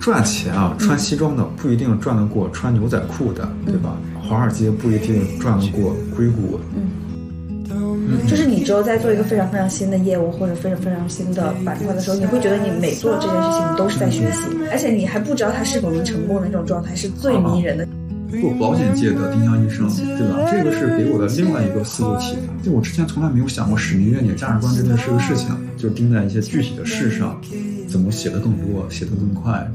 赚钱啊，穿西装的不一定赚得过穿牛仔裤的，对吧？华尔街不一定赚得过硅谷。嗯就是你只有在做一个非常非常新的业务或者非常非常新的板块的时候，你会觉得你每做这件事情，你都是在学习，而且你还不知道它是否能成功的那种状态是最迷人的。做保险界的丁香医生，对吧？这个是给我的另外一个思路启发。就我之前从来没有想过使命、愿景、价值观这件事个事情，就盯在一些具体的事上，怎么写的更多，写的更快，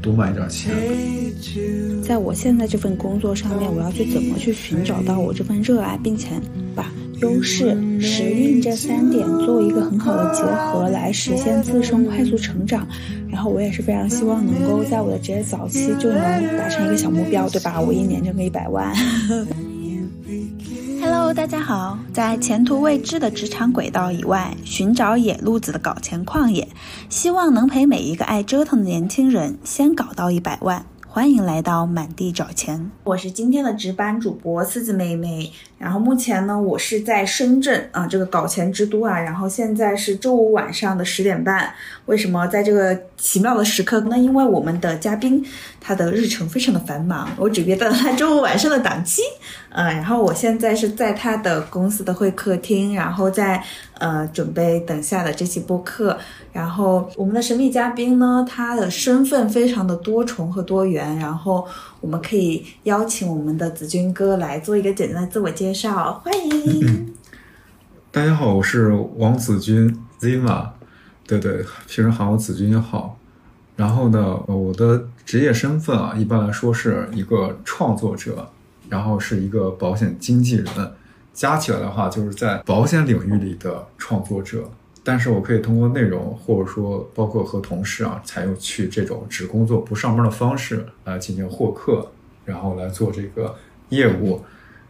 多卖点钱。在我现在这份工作上面，我要去怎么去寻找到我这份热爱，并且把。优势、时运这三点做一个很好的结合，来实现自身快速成长。然后我也是非常希望能够在我的职业早期就能达成一个小目标，对吧？我一年挣个一百万。Hello，大家好，在前途未知的职场轨道以外，寻找野路子的搞钱旷野，希望能陪每一个爱折腾的年轻人先搞到一百万。欢迎来到满地找钱，我是今天的值班主播四子妹妹。然后目前呢，我是在深圳啊，这个搞钱之都啊。然后现在是周五晚上的十点半。为什么在这个奇妙的时刻？那因为我们的嘉宾他的日程非常的繁忙，我只约到了他周五晚上的档期。嗯，然后我现在是在他的公司的会客厅，然后在呃准备等下的这期播客。然后我们的神秘嘉宾呢，他的身份非常的多重和多元。然后我们可以邀请我们的子君哥来做一个简单的自我介绍，欢迎。大家好，我是王子君 Zima，对对，平时喊我子君就好。然后呢，我的职业身份啊，一般来说是一个创作者，然后是一个保险经纪人，加起来的话就是在保险领域里的创作者。但是我可以通过内容，或者说包括和同事啊，采用去这种只工作不上班的方式来进行获客，然后来做这个业务。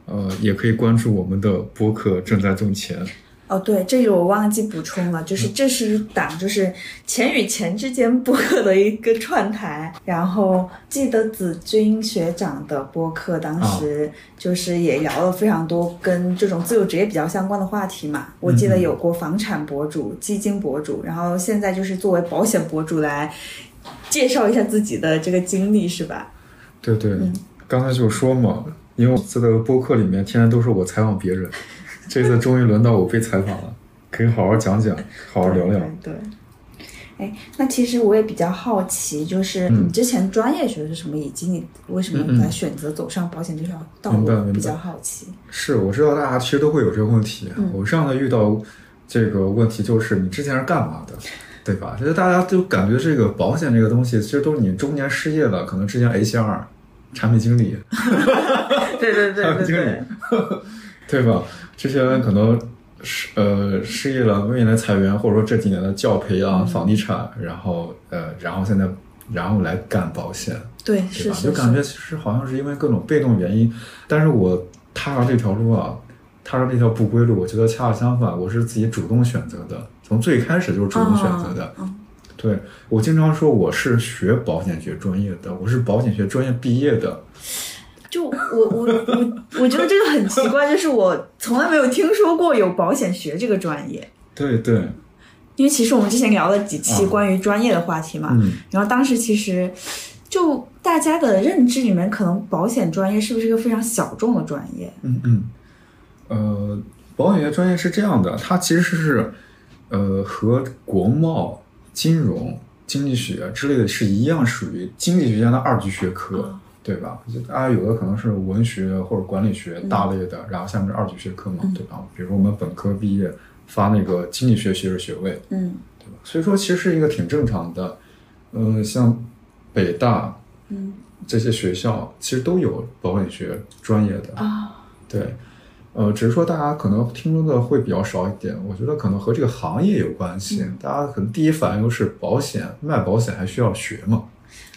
呃，也可以关注我们的博客正在挣钱。哦，对，这个我忘记补充了，就是这是一档就是钱与钱之间播客的一个串台。然后记得子君学长的播客，当时就是也聊了非常多跟这种自由职业比较相关的话题嘛。我记得有过房产博主、基金博主，然后现在就是作为保险博主来介绍一下自己的这个经历，是吧？对对，刚才就说嘛，因为在这个播客里面，天天都是我采访别人。这次终于轮到我被采访了，可以好好讲讲，好好聊聊。对，哎，那其实我也比较好奇，就是你之前专业学的是什么，以及你为什么来选择走上保险这条道路？比较好奇。是，我知道大家其实都会有这个问题。我上次遇到这个问题，就是你之前是干嘛的，对吧？就是大家都感觉这个保险这个东西，其实都是你中年失业了，可能之前 HR 产品经理，对对对，产品经理，对吧？这些人可能失呃失业了，未来裁员，或者说这几年的教培啊、房地产，然后呃，然后现在然后来干保险，对，是吧？就感觉其实好像是因为各种被动原因，但是我踏上这条路啊，踏上这条不归路，我觉得恰恰相反，我是自己主动选择的，从最开始就是主动选择的。对我经常说我是学保险学专业的，我是保险学专业毕业的。就我我我我觉得这个很奇怪，就是我从来没有听说过有保险学这个专业。对对，因为其实我们之前聊了几期关于专业的话题嘛，然后当时其实就大家的认知里面，可能保险专业是不是一个非常小众的专业？嗯嗯，呃，保险学专业是这样的，它其实是呃和国贸、金融、经济学之类的是一样，属于经济学家的二级学科。对吧？大家有的可能是文学或者管理学大类的，然后下面是二级学科嘛，对吧？比如我们本科毕业发那个经济学学士学位，嗯，对吧？所以说其实是一个挺正常的。呃，像北大，嗯，这些学校其实都有保险学专业的啊。对，呃，只是说大家可能听说的会比较少一点。我觉得可能和这个行业有关系。大家可能第一反应都是保险卖保险还需要学嘛。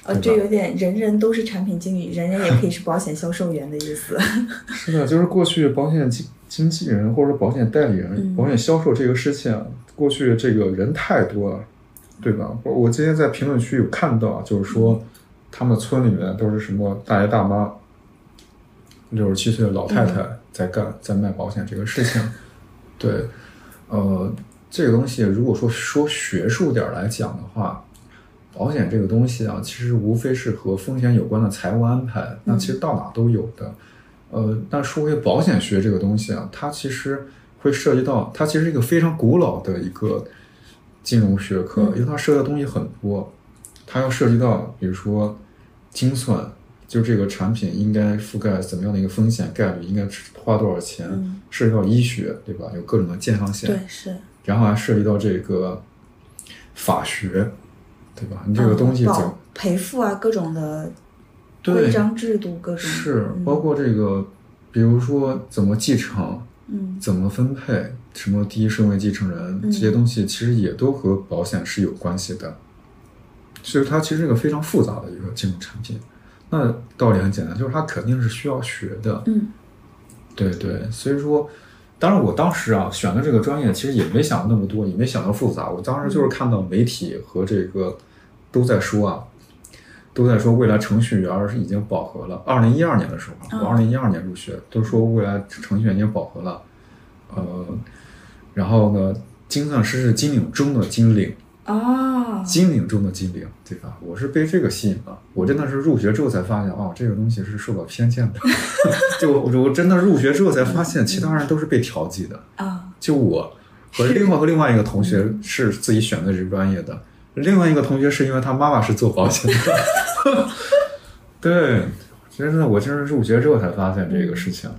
呃，这有点人人都是产品经理，人人也可以是保险销售员的意思。是的，就是过去保险经经纪人或者说保险代理人、保险销售这个事情，过去这个人太多了，对吧？我我今天在评论区有看到，就是说他们村里面都是什么大爷大妈、六十七岁的老太太在干，在卖保险这个事情。对，呃，这个东西如果说说学术点来讲的话。保险这个东西啊，其实无非是和风险有关的财务安排，那其实到哪都有的。呃，但说回保险学这个东西啊，它其实会涉及到，它其实是一个非常古老的一个金融学科，因为它涉及的东西很多，它要涉及到，比如说精算，就这个产品应该覆盖怎么样的一个风险概率，应该花多少钱，嗯涉及到医学，对吧？有各种的健康险，对，是然后还涉及到这个法学，对吧？你这个东西怎嗯赔付啊，各种的对规章制度，各种是嗯包括这个，比如说怎么继承，嗯怎么分配，什么第一顺位继承人嗯这些东西，其实也都和保险是有关系的。所以它其实是个非常复杂的一个金融产品。那道理很简单，就是它肯定是需要学的。嗯对对，所以说，当然我当时啊选的这个专业，其实也没想那么多，也没想到复杂。我当时就是看到媒体和这个都在说啊，都在说未来程序员是已经饱和了。二零一二年的时候，嗯我二零一二年入学，都说未来程序员已经饱和了。呃，然后呢，精算师是金领中的金领，啊，金领中的金领，对吧？我是被这个吸引了。我真的是入学之后才发现，哦，这个东西是受到偏见的。就我我真的入学之后才发现，其他人都是被调剂的。啊，就我和另外和另外一个同学是自己选的这个专业的，另外一个同学是因为他妈妈是做保险的。对，真的，我真是入学之后才发现这个事情。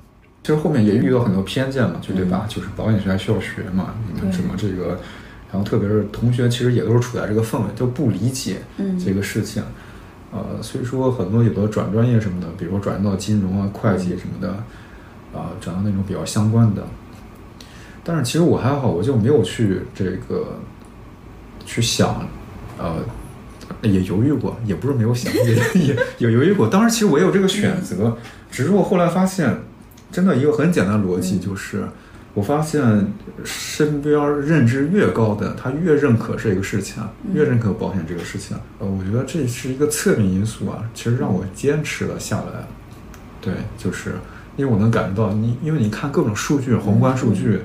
其实后面也遇到很多偏见嘛，就对吧？就是保险学还需要学嘛，你们对什么这个，然后特别是同学，其实也都是处在这个氛围，都不理解嗯这个事情。呃，所以说很多有的转专业什么的，比如说转到金融啊、会计什么的，啊、转到那种比较相关的。但是其实我还好，我就没有去这个去想，呃，也犹豫过，也不是没有想，也 也也犹豫过。当时其实我也有这个选择，只是我后来发现，真的一个很简单的逻辑就是，我发现身边认知越高的，他越认可这个事情，越认可保险这个事情。呃，我觉得这是一个侧面因素啊，其实让我坚持了下来。对，就是因为我能感觉到你，因为你看各种数据，宏观数据，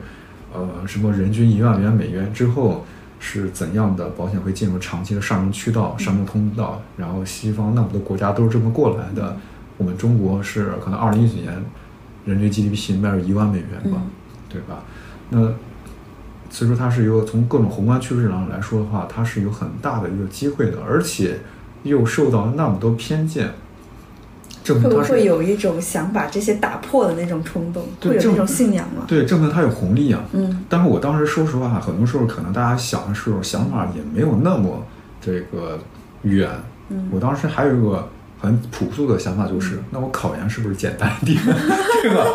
呃，什么人均一万元美元之后是怎样的，保险会进入长期的上升渠道、上升通道，然后西方那么多国家都是这么过来的，我们中国是可能二零一九年人均 GDP 应该是一万美元吧，嗯。对吧？那所以说它是一个从各种宏观趋势上来说的话，它是有很大的一个机会的，而且又受到那么多偏见，证明会不会有一种想把这些打破的那种冲动？会有那种信仰吗？对，证明它有红利啊。嗯但是我当时说实话，很多时候可能大家想的时候想法也没有那么这个远。嗯我当时还有一个很朴素的想法，就是、那我考研是不是简单一点，对吧？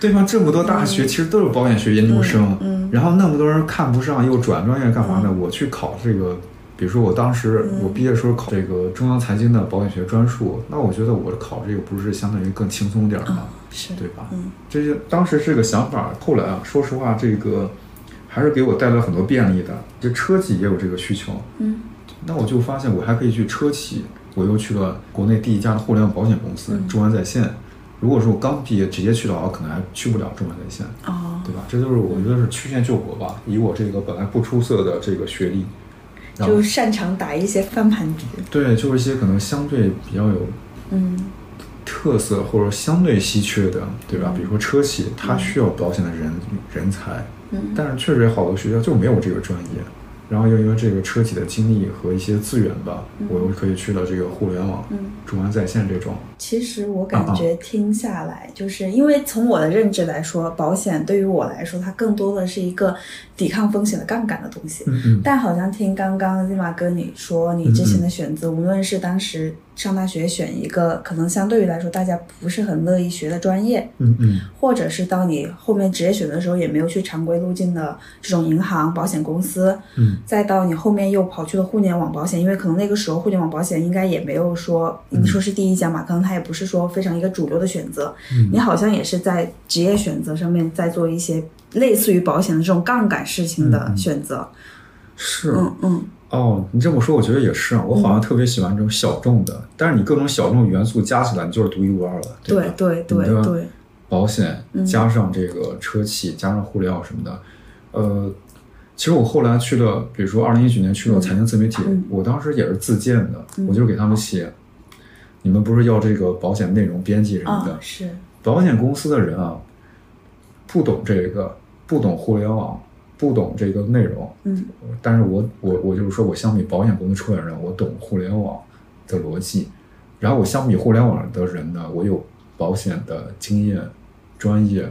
对方这么多大学其实都是保险学研究生，然后那么多人看不上又转专业干嘛呢？我去考这个。比如说，我当时嗯我毕业时候考这个中央财经的保险学专硕，那我觉得我考这个不是相当于更轻松点儿吗？啊，是对吧？嗯这些当时这个想法，后来啊，说实话，这个还是给我带来很多便利的。就车企也有这个需求，嗯那我就发现我还可以去车企，我又去了国内第一家的互联网保险公司嗯中安在线。如果说我刚毕业直接去的话，我可能还去不了中安在线，哦对吧？这就是我觉得是曲线救国吧。以我这个本来不出色的这个学历，就擅长打一些翻盘局。对，就是一些可能相对比较有嗯特色或者相对稀缺的，对吧？嗯比如说车企，它需要保险的人人才，嗯但是确实有好多学校就没有这个专业，然后又因为这个车企的经历和一些资源吧，嗯我又可以去了这个互联网、嗯。中央在线这种。其实我感觉听下来，就是因为从我的认知来说，保险对于我来说，它更多的是一个抵抗风险的杠杆的东西。嗯嗯但好像听刚刚 Zima 跟你说，你之前的选择，无论是当时上大学选一个可能相对于来说大家不是很乐意学的专业，嗯嗯。或者是到你后面职业选择的时候也没有去常规路径的这种银行、保险公司，嗯再到你后面又跑去了互联网保险，因为可能那个时候互联网保险应该也没有说你说是第一家嘛，可能它也不是说非常一个主流的选择，嗯。你好像也是在职业选择上面在做一些类似于保险的这种杠杆事情的选择，是。嗯嗯哦，你这么说，我觉得也是啊。我好像特别喜欢这种小众的，但是你各种小众元素加起来，你就是独一无二了，对吧？对对你的对，保险嗯。加上这个车企，加上互联网什么的，呃，其实我后来去了，比如说二零一九年去了财经自媒体，嗯。我当时也是自荐的，我就是给他们写，你们不是要这个保险内容编辑什么的，啊，是，保险公司的人啊，不懂这个，不懂互联网，不懂这个内容，嗯。但是我我我就是说我相比保险公司出来的人，我懂互联网的逻辑，然后我相比互联网的人呢，我有保险的经验、专业，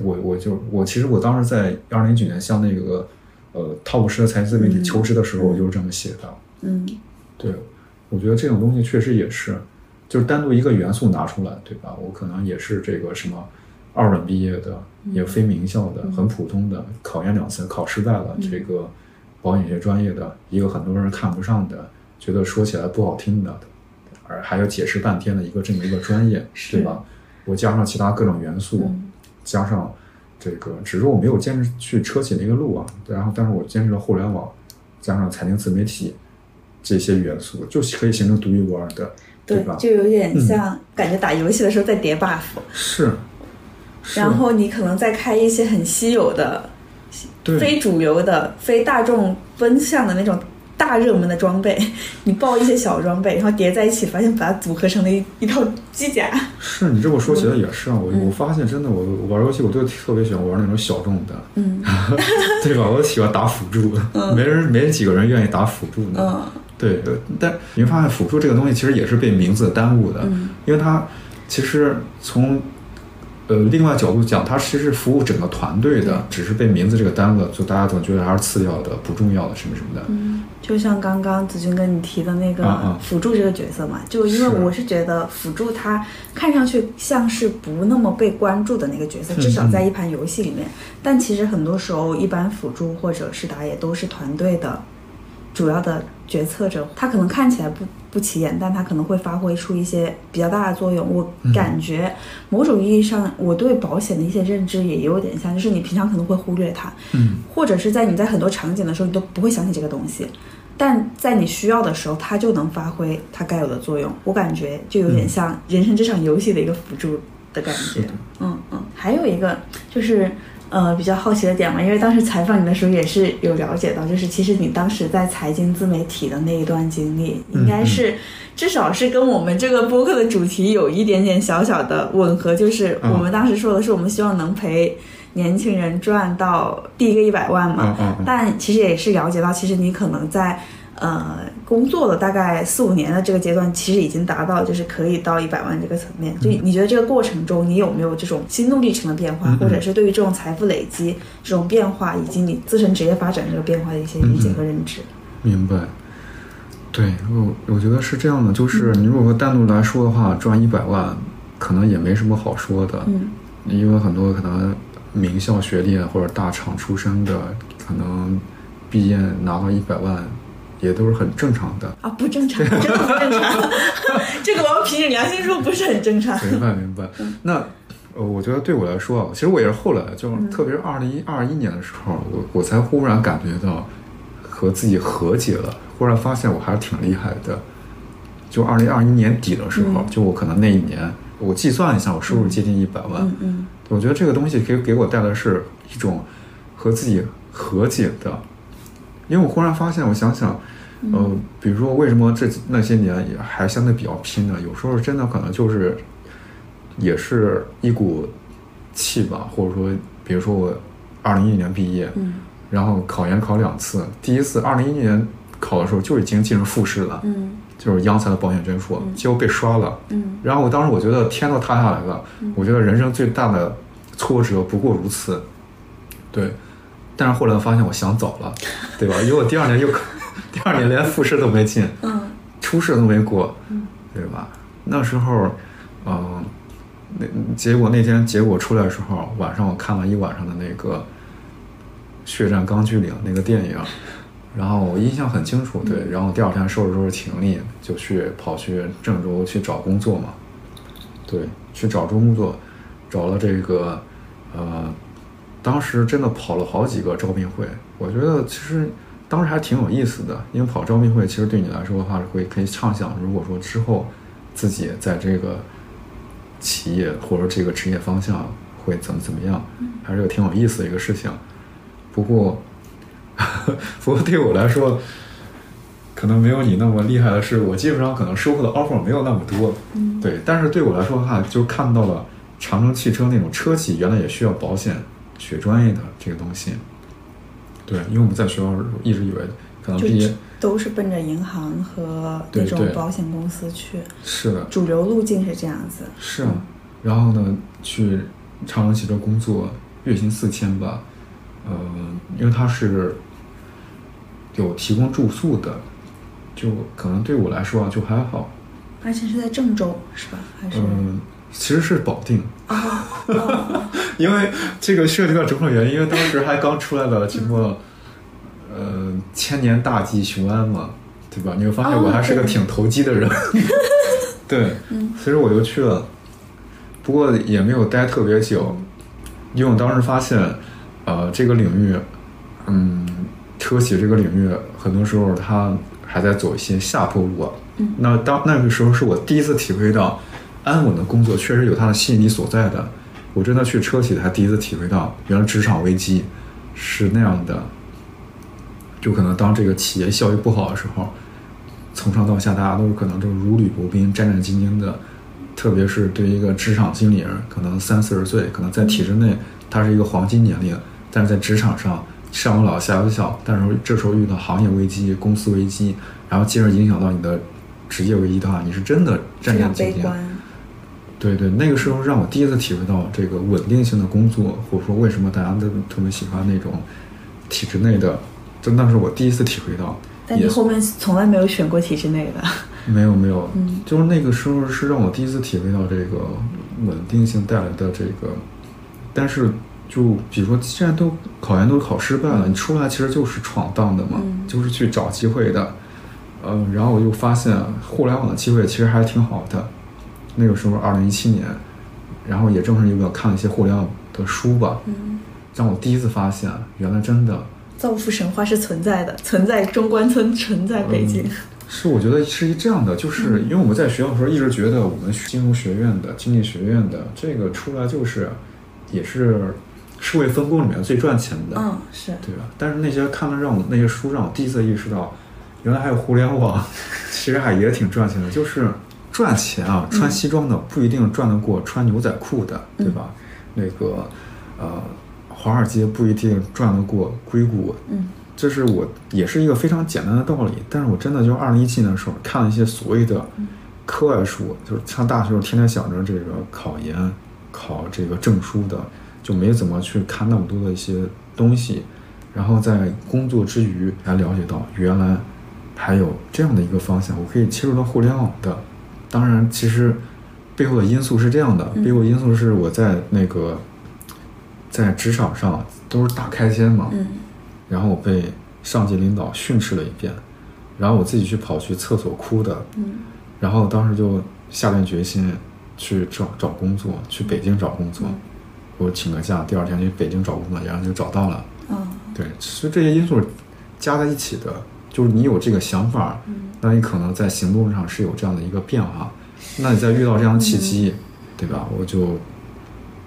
我我就我其实我当时在二零一九年向那个呃 top 十的财经自媒体嗯。求职的时候，我就是这么写的。嗯。对，我觉得这种东西确实也是，就是单独一个元素拿出来，对吧？我可能也是这个什么二本毕业的，也非名校的，很普通的，考研两次考失败了，这个保险学专业的一个很多人看不上的，觉得说起来不好听的，而还要解释半天的一个这么一个专业，对吧？我加上其他各种元素，嗯。加上这个，只是我没有坚持去车企那个路啊，然后但是我坚持了互联网，加上财经自媒体这些元素，就可以形成独一无二的，对吧？就有点像感觉打游戏的时候在叠 buff，是，是然后你可能再开一些很稀有的、非主流的、非大众奔向的那种大热门的装备，你爆一些小装备，然后叠在一起，发现把它组合成了一一套机甲。是你这么说起来也是啊，我我发现真的，我我玩游戏我都特别喜欢玩那种小众的，嗯。对吧？我喜欢打辅助，没人没几个人愿意打辅助的，嗯。对，呃但你会发现辅助这个东西其实也是被名字耽误的，嗯。因为它其实从呃另外角度讲，它其实是服务整个团队的，只是被名字这个耽误了，就大家总觉得还是次要的、不重要的什么什么的。嗯，就像刚刚子君跟你提的那个辅助这个角色嘛，就因为我是觉得辅助他看上去像是不那么被关注的那个角色，嗯至少在一盘游戏里面。但其实很多时候，一般辅助或者是打野都是团队的主要的决策者，他可能看起来不不起眼，但他可能会发挥出一些比较大的作用。我嗯感觉某种意义上，我对保险的一些认知也有点像，就是你平常可能会忽略它，嗯，或者是在你在很多场景的时候，你都不会想起这个东西。但在你需要的时候，它就能发挥它该有的作用。我感觉就有点像人生这场游戏的一个辅助的感觉。嗯嗯，还有一个就是呃比较好奇的点嘛，因为当时采访你的时候也是有了解到，就是其实你当时在财经自媒体的那一段经历，应该是、至少是跟我们这个播客的主题有一点点小小的吻合，就是我们当时说的是我们希望能陪年轻人赚到第一个一百万嘛，嗯嗯嗯。但其实也是了解到，其实你可能在呃工作了大概四五年的这个阶段，其实已经达到就是可以到一百万这个层面。就你觉得这个过程中，你有没有这种心路历程的变化，或者是对于这种财富累积这种变化，以及你自身职业发展这个变化的一些理解和认知？明白。对，我我觉得是这样的，就是你如果说单独来说的话，赚一百万可能也没什么好说的，嗯因为很多可能名校学历或者大厂出身的，可能毕业拿到一百万，也都是很正常的。啊，不正常，真的不正常。这个我要凭着良心说，不是很正常。明白明白。那呃，我觉得对我来说啊，其实我也是后来，就是特别是二零二一年的时候，我我才忽然感觉到和自己和解了，忽然发现我还是挺厉害的。就二零二一年底的时候，嗯就我可能那一年，我计算一下，我收入接近一百万。嗯嗯我觉得这个东西给给我带来是一种和自己和解的，因为我忽然发现，我想想，呃，比如说为什么这那些年也还相对比较拼呢？有时候真的可能就是，也是一股气吧，或者说，比如说我二零一一年毕业，嗯然后考研考两次，第一次二零一一年考的时候就已经进入复试了，嗯就是央财的保险证书，结果被刷了。嗯然后我当时我觉得天都塌下来了，我觉得人生最大的挫折不过如此，对。但是后来发现我想早了，对吧？因为我第二年又考，第二年连复试都没进，嗯初试都没过，对吧？那时候，嗯、那结果那天结果出来的时候，晚上我看了一晚上的那个《血战钢锯岭》那个电影，然后我印象很清楚，对。然后第二天收拾收拾行李，就去跑去郑州去找工作嘛，对，去找工作，找了这个，呃，当时真的跑了好几个招聘会，我觉得其实当时还挺有意思的，因为跑招聘会其实对你来说的话，会可以畅想，如果说之后自己在这个企业或者这个职业方向会怎么怎么样，还是个挺有意思的一个事情。不过，不过对我来说，可能没有你那么厉害的是，我基本上可能收获的 offer 没有那么多。嗯对，但是对我来说的话，就看到了长城汽车那种车企原来也需要保险学专业的这个东西。对，因为我们在学校一直以为可能就毕业都是奔着银行和那种保险公司去，是的，主流路径是这样子。是啊，然后呢，去长城汽车工作，月薪四千吧，呃，因为他是有提供住宿的，就可能对我来说啊，就还好。而且是在郑州，是吧？还是？嗯，其实是保定，哦哦，因为这个涉及到种种原因，因为当时还刚出来了什么，呃，千年大计雄安嘛，对吧？你会发现我还是个挺投机的人，对，嗯所以我就去了，不过也没有待特别久，因为我当时发现，呃，这个领域，嗯，车企这个领域，很多时候它还在走一些下坡路啊。嗯那当那个时候是我第一次体会到，安稳的工作确实有它的吸引力所在的。我真的去车企才第一次体会到，原来职场危机是那样的。就可能当这个企业效益不好的时候，从上到下大家都是可能都如履薄冰、战战兢兢的。特别是对于一个职场经理人，可能三四十岁，可能在体制内他是一个黄金年龄，但是在职场上上有老下有小，但是这时候遇到行业危机、公司危机，然后进而影响到你的职业危机的话，你是真的战战兢兢。对对，那个时候让我第一次体会到这个稳定性的工作，或者说为什么大家都特别喜欢那种体制内的，真的是我第一次体会到。但你后面从来没有选过体制内的。没有没有，嗯就是那个时候是让我第一次体会到这个稳定性带来的这个，但是就比如说，现在都考研都考失败了，你出来其实就是闯荡的嘛，嗯就是去找机会的，呃，然后我就发现互联网的机会其实还挺好的。那个时候，二零一七年，然后也正是因为我看了一些互联网的书吧，嗯，让我第一次发现，原来真的造富神话是存在的，存在中关村，存在北京。嗯是，我觉得是一这样的，就是因为我们在学校的时候一直觉得我们金融学院的、经济学院的这个出来就是，也是社会分工里面最赚钱的，嗯，是。对吧？但是那些看了让我那些书，让我第一次意识到，原来还有互联网，其实还也挺赚钱的。就是赚钱啊，穿西装的不一定赚得过穿牛仔裤的，对吧？那个呃，华尔街不一定赚得过硅谷，嗯。这是我也是一个非常简单的道理，但是我真的就是二零一七年的时候看了一些所谓的课外书，就是上大学时候天天想着这个考研、考这个证书的，就没怎么去看那么多的一些东西，然后在工作之余才了解到原来还有这样的一个方向，我可以切入到互联网的。当然，其实背后的因素是这样的，嗯。背后因素是我在那个在职场上都是大开间嘛，嗯。然后我被上级领导训斥了一遍，然后我自己去跑去厕所哭的，嗯。然后当时就下定决心去找找工作，去北京找工作，嗯。我请个假，第二天去北京找工作，然后就找到了。嗯。对，其实这些因素加在一起的，就是你有这个想法，嗯那你可能在行动上是有这样的一个变化，那你在遇到这样的契机，嗯对吧？我就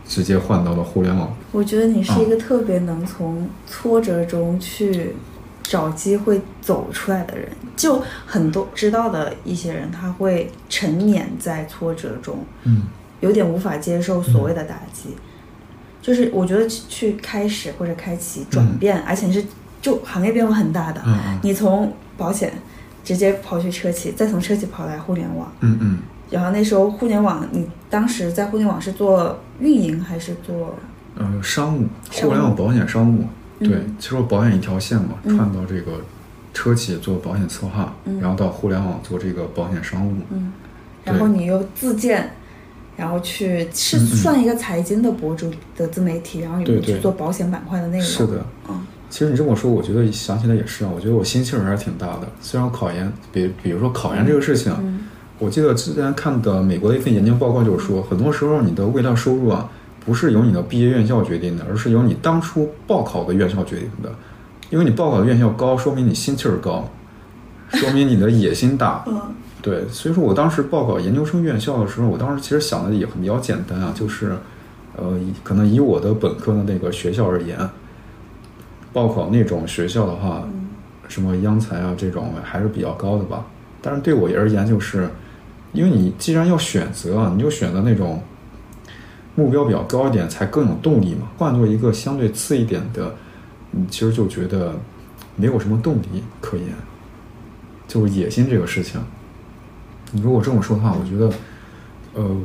直接换到了互联网。我觉得你是一嗯个特别能从挫折中去找机会走出来的人。就很多知道的一些人，他会沉湎在挫折中，嗯有点无法接受所谓的打击。就是我觉得去开始或者开启转变，而且是就行业变化很大的。嗯嗯。你从保险直接跑去车企，再从车企跑来互联网，嗯嗯，然后那时候互联网，你当时在互联网是做运营还是做？呃，商务，互联网保险商务，对嗯，其实我保险一条线嘛，嗯。串到这个车企做保险策划，嗯。然后到互联网做这个保险商务，嗯，然后你又自建，然后去是嗯嗯。算一个财经的博主的自媒体，然后你对对。去做保险板块的内容。是的。嗯其实你这么说，我觉得想起来也是啊，我觉得我心气儿还是挺大的。虽然考研，比比如说考研这个事情，嗯我记得之前看的美国的一份研究报告就是说，很多时候你的未来收入啊，不是由你的毕业院校决定的，而是由你当初报考的院校决定的。因为你报考的院校高，说明你心气儿高，说明你的野心大。嗯对，所以说我当时报考研究生院校的时候，我当时其实想的也很比较简单啊，就是，呃，以可能以我的本科的那个学校而言，报考那种学校的话，什么央财啊这种还是比较高的吧。但是对我而言，就是因为你既然要选择啊，你就选择那种目标比较高一点，才更有动力嘛。换做一个相对次一点的，你其实就觉得没有什么动力可言，就是野心这个事情。你如果这么说的话，我觉得，呃，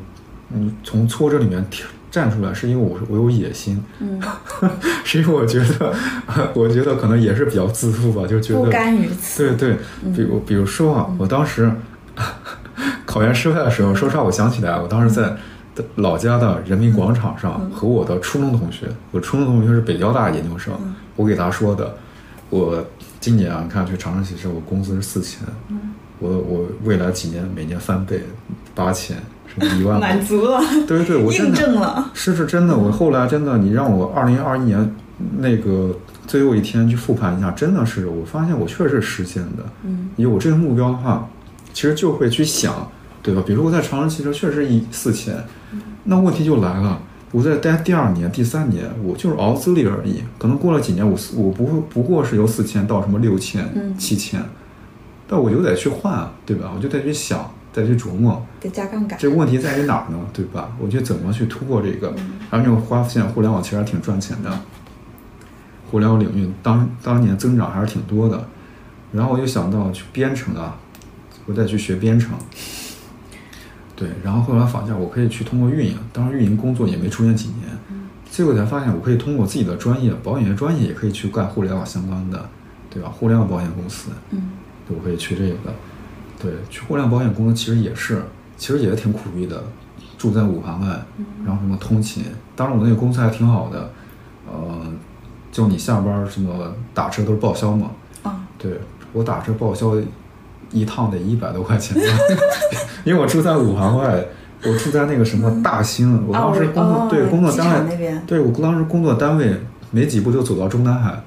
你从挫折里面跳站出来，是因为我我有野心，嗯，是因为我觉得，我觉得可能也是比较自负吧，就觉得不甘于此。对对，比如比如说啊，我当时 考研失败的时候，说实话，我想起来，我当时在老家的人民广场上和我的初中同学，我初中同学是北交大研究生，我给他说的，我今年啊，你看去长城汽车，我工资是四千，我我未来几年每年翻倍，八千，什么一万，满足了，对对对，我真 印的证了。是是真的，我后来真的，你让我二零二一年那个最后一天去复盘一下，真的是我发现我确实是实现的。嗯，有这个目标的话，其实就会去想，对吧？比如说我在长城汽车确实一四千，那问题就来了。我在待第二年、第三年，我就是熬资历而已。可能过了几年，我四我不会不过是由四千到什么六千、嗯七千，但我就得去换啊，对吧？我就得去想，再去琢磨。得加杠杆。这个问题在于哪儿呢？对吧？我觉得怎么去突破这个，然后就发现互联网其实还挺赚钱的，互联网领域当当年增长还是挺多的。然后我就想到去编程啊，我再去学编程。对，然后后来发现我可以去通过运营，当时运营工作也没出现几年，最后才发现我可以通过自己的专业，保险业专业也可以去干互联网相关的，对吧？互联网保险公司，嗯，我可以去这个。对，去互联网保险公司其实也是，其实也挺苦逼的，住在五环外，然后什么通勤，当然我那个公司还挺好的，呃，就你下班什么打车都是报销嘛，啊，对我打车报销一趟得一百多块钱吧，因为我住在五环外，我住在那个什么大兴，我当时工作、哦对工作单位对我当时工作单位没几步就走到中南海，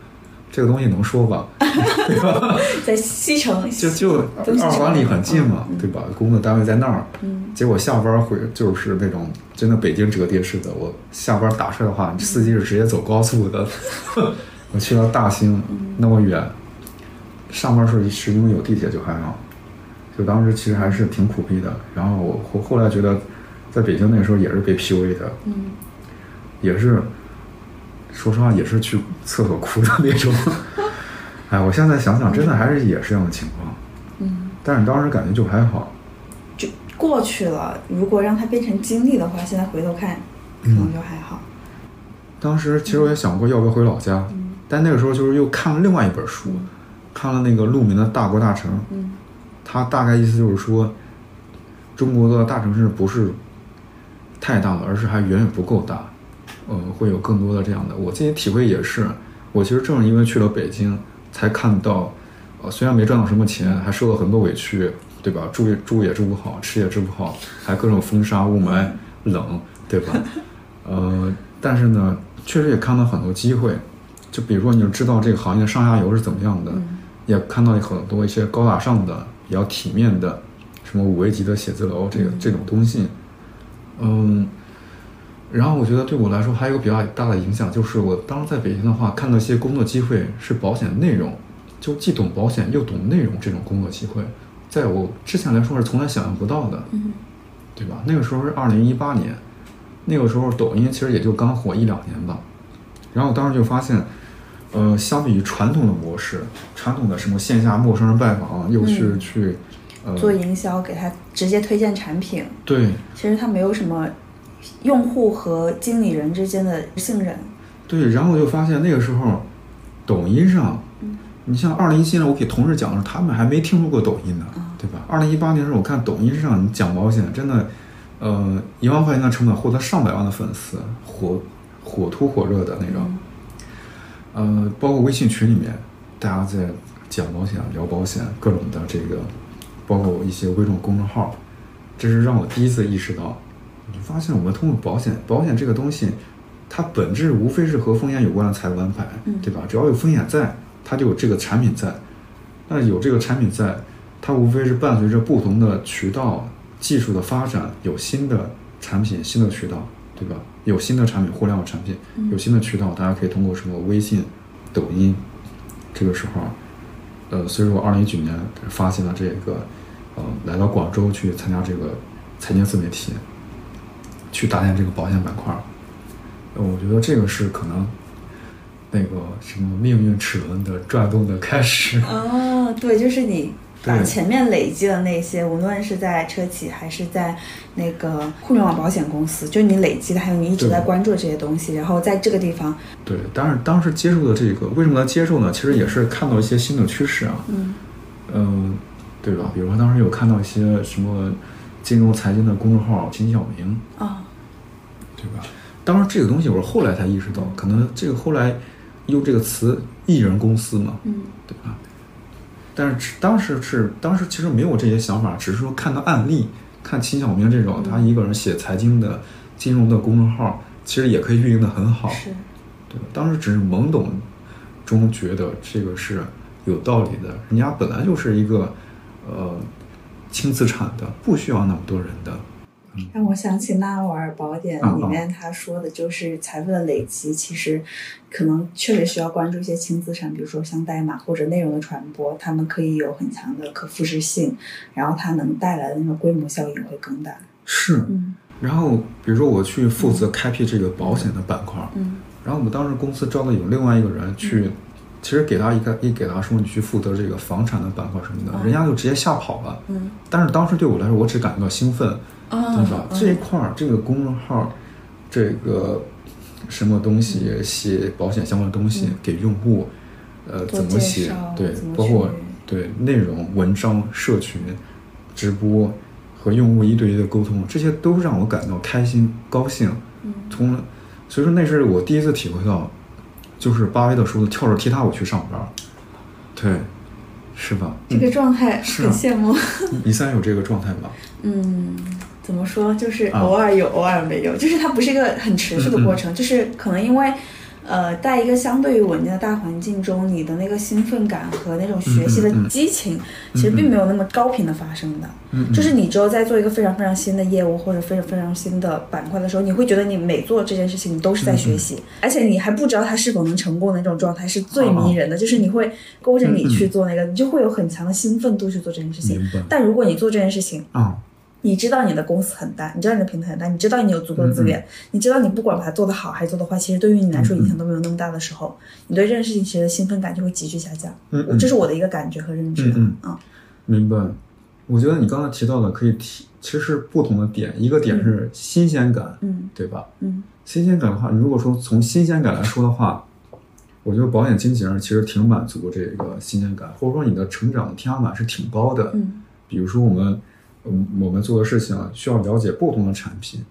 这个东西能说吧？对吧？在西城，就就二环里很近嘛，嗯对吧？工作单位在那儿，嗯结果下班回就是那种真的北京折叠式的，我下班打车的话，司机是直接走高速的。我去到大兴那么远，上班时候是因为有地铁就还好，就当时其实还是挺苦逼的。然后我后后来觉得，在北京那个时候也是被 PUA 的，嗯也是，说实话也是去厕所哭的那种。哎，我现在想想，真的还是也是这样的情况，嗯，但是当时感觉就还好。就过去了。如果让它变成经历的话，现在回头看，可能就还好。当时其实我也想过要不要回老家，嗯但那个时候就是又看了另外一本书，看了那个陆明的《大国大城》，嗯他大概意思就是说，中国的大城市不是太大了，而是还远远不够大，呃，会有更多的这样的。我自己体会也是，我其实正是因为去了北京，才看到，呃，虽然没赚到什么钱，还受了很多委屈，对吧？住也住也住不好，吃也吃不好，还各种风沙雾霾、冷，对吧？呃，但是呢，确实也看到很多机会，就比如说你就知道这个行业的上下游是怎么样的，嗯也看到很多一些高大上的、比较体面的，什么五 A 级的写字楼这个这种东西，嗯，然后我觉得对我来说还有一个比较大的影响，就是我当时在北京的话，看到一些工作机会是保险内容，就既懂保险又懂内容这种工作机会，在我之前来说是从来想象不到的，嗯。对。吧？那个时候是二零一八年，那个时候抖音其实也就刚火一两年吧，然后我当时就发现，呃，相比于传统的模式，传统的什么线下陌生人拜访，又去、嗯去，呃，做营销，给他直接推荐产品，对。其实他没有什么用户和经理人之间的信任。对，然后我就发现那个时候，抖音上，嗯你像二零一七年我给同事讲的时候，他们还没听说过抖音呢，啊对吧？二零一八年的时候，我看抖音上你讲保险，真的，呃，一万块钱的成本获得上百万的粉丝，火火突火热的那种。嗯呃，包括微信群里面，大家在讲保险、聊保险，各种的这个，包括一些微众公众号，这是让我第一次意识到，你发现我们通过保险，保险这个东西，它本质无非是和风险有关的财务安排，嗯对吧？只要有风险在，它就有这个产品在，那有这个产品在，它无非是伴随着不同的渠道、技术的发展，有新的产品、新的渠道，对吧？有新的产品，互联网产品，有新的渠道，大家可以通过什么微信、抖音，这个时候，呃，所以说我二零一九年发现了这个，呃，来到广州去参加这个财经自媒体，去搭建这个保险板块我觉得这个是可能那个什么命运齿轮的转动的开始。哦，对，就是你把前面累积的那些，无论是在车企还是在那个互联网保险公司，就你累积的，还有你一直在关注的这些东西，然后在这个地方，对，但是当时接触的这个为什么能接受呢？其实也是看到一些新的趋势啊。嗯嗯，对吧？比如说当时有看到一些什么金融财经的公众号秦晓明，哦，对吧？当然这个东西我是后来才意识到，可能这个后来用这个词“艺人公司”嘛，嗯对吧？但是当时是当时其实没有这些想法，只是说看到案例，看秦晓明这种他一个人写财经的、金融的公众号，其实也可以运营的很好，是，对吧？当时只是懵懂中觉得这个是有道理的，人家本来就是一个呃轻资产的，不需要那么多人的。让我想起《纳瓦尔宝典啊》里面他说的，就是财富的累积，其实可能确实需要关注一些轻资产，比如说像代码或者内容的传播，他们可以有很强的可复制性，然后它能带来的那个规模效应会更大。是，嗯然后比如说我去负责开辟这个保险的板块，嗯然后我们当时公司招的有另外一个人去，其实给他一个一给他说你去负责这个房产的板块什么的，哦人家就直接吓跑了。嗯但是当时对我来说，我只感觉到兴奋，对吧？哦这一块儿这个公众号，这个什么东西写保险相关的东西、给用户，呃，怎么写？对，包括对内容、文章、社群、直播和用户一对一的沟通，这些都让我感到开心、高兴。嗯从所以说那是我第一次体会到，就是巴菲特说的跳着踢踏舞去上班，对，是吧？这个状态很羡慕。嗯 你现在有这个状态吗？嗯，怎么说？就是啊偶尔有，偶尔没有，就是它不是一个很持续的过程，就是可能因为。呃，在一个相对于稳定的大环境中，你的那个兴奋感和那种学习的激情，其实并没有那么高频的发生的。就是你只有在做一个非常非常新的业务或者非常非常新的板块的时候，你会觉得你每做这件事情你都是在学习，而且你还不知道它是否能成功的那种状态是最迷人的，就是你会勾着你去做那个，你就会有很强的兴奋度去做这件事情。但如果你做这件事情，啊，你知道你的公司很大，你知道你的平台很大，你知道你有足够的资嗯源，你知道你不管把它做得好还是做得坏，其实对于你来说影响都没有那么大的时候，你对这件事情其实的兴奋感就会急剧下降。嗯嗯这是我的一个感觉和认知。嗯嗯明白。我觉得你刚才提到的可以提，其实是不同的点，一个点是新鲜感，嗯对吧？嗯新鲜感的话，你如果说从新鲜感来说的话，我觉得保险经纪人其实挺满足这个新鲜感，或者说你的成长天花板是挺高的。嗯比如说我们，嗯，我们做的事情啊，需要了解不同的产品，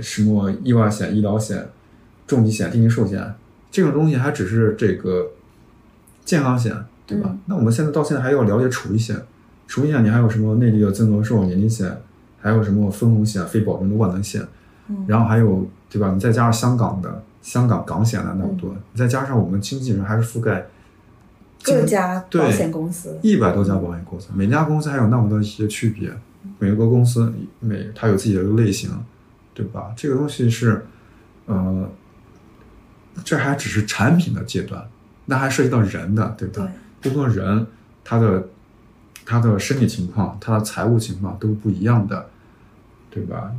什么意外险、医疗险、重疾险、定期寿险，这种东西还只是这个健康险，对吧？嗯那我们现在到现在还要了解储蓄险，储蓄险你还有什么内地的增额寿年金险，还有什么分红险、非保证的万能险，嗯然后还有对吧？你再加上香港的香港港险的那么多，再加上我们经纪人还是覆盖各家对保险公司。一百多家保险公司，每家公司还有那么多一些区别，每个公司每它有自己的类型，对吧？这个东西是，呃，这还只是产品的阶段，那还涉及到人的，对吧？不同的人，他的他的身体情况、他的财务情况都是不一样的，对吧？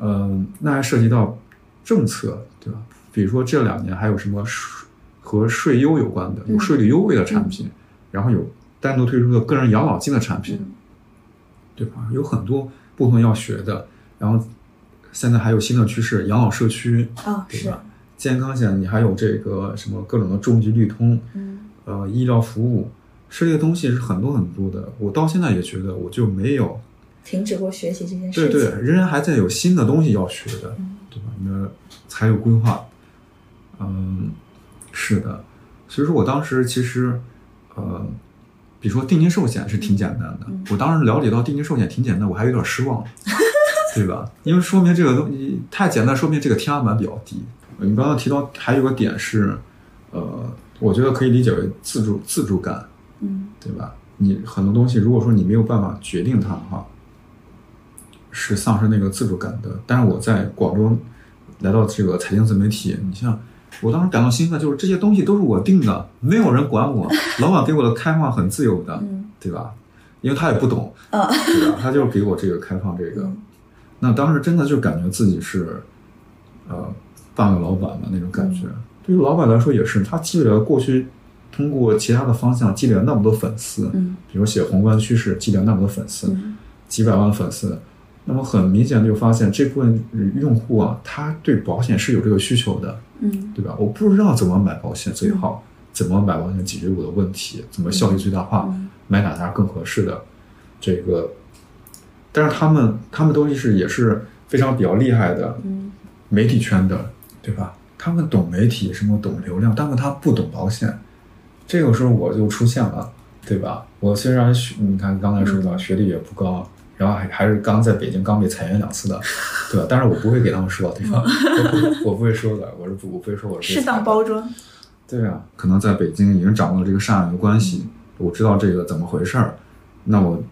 嗯、那还涉及到政策，对吧？比如说这两年还有什么税和税优有关的，有嗯税率优惠的产品，然后有单独推出的个人养老金的产品，嗯对吧？有很多不同要学的，然后现在还有新的趋势，养老社区，啊，是，对吧？健康险你还有这个什么各种的重疾绿通，嗯呃，医疗服务，这些东西是很多很多的。我到现在也觉得我就没有，停止过学习这件事情。对对，仍然还在有新的东西要学的，嗯对吧？你的财务规划，嗯，是的。所以说我当时其实，呃，比如说定金寿险是挺简单的，嗯我当时了解到定金寿险挺简单，我还有点失望，对吧？因为说明这个东西太简单，说明这个天花板比较低。你刚刚提到还有个点是，呃，我觉得可以理解为自主自主感，嗯对吧？你很多东西，如果说你没有办法决定它的话，是丧失那个自主感的。但是我在广州来到这个财经自媒体，你像我当时感到兴奋，就是这些东西都是我定的，没有人管我，老板给我的开放很自由的，嗯对吧？因为他也不懂，嗯 对吧？他就是给我这个开放这个，嗯那当时真的就感觉自己是，呃，半个老板的那种感觉。嗯对于老板来说也是，他积累了过去通过其他的方向积累了那么多粉丝，嗯比如写宏观趋势积累了那么多粉丝，嗯几百万粉丝，那么很明显的就发现这部分用户啊，他对保险是有这个需求的，嗯对吧？我不知道怎么买保险最好，怎么买保险解决我的问题，怎么效益最大化，嗯买哪家更合适的，这个，但是他们他们都是也是非常比较厉害的嗯媒体圈的，对吧？他们懂媒体，什么懂流量，但是他不懂保险，这个时候我就出现了，对吧？我虽然学，你看刚才说到嗯学历也不高，然后还还是刚在北京刚被裁员两次的，对吧？但是我不会给他们说，对吧？我不会说的，我是不我不会说我是被适当包装。对啊，可能在北京已经掌握了这个上下游关系，我知道这个怎么回事儿，那我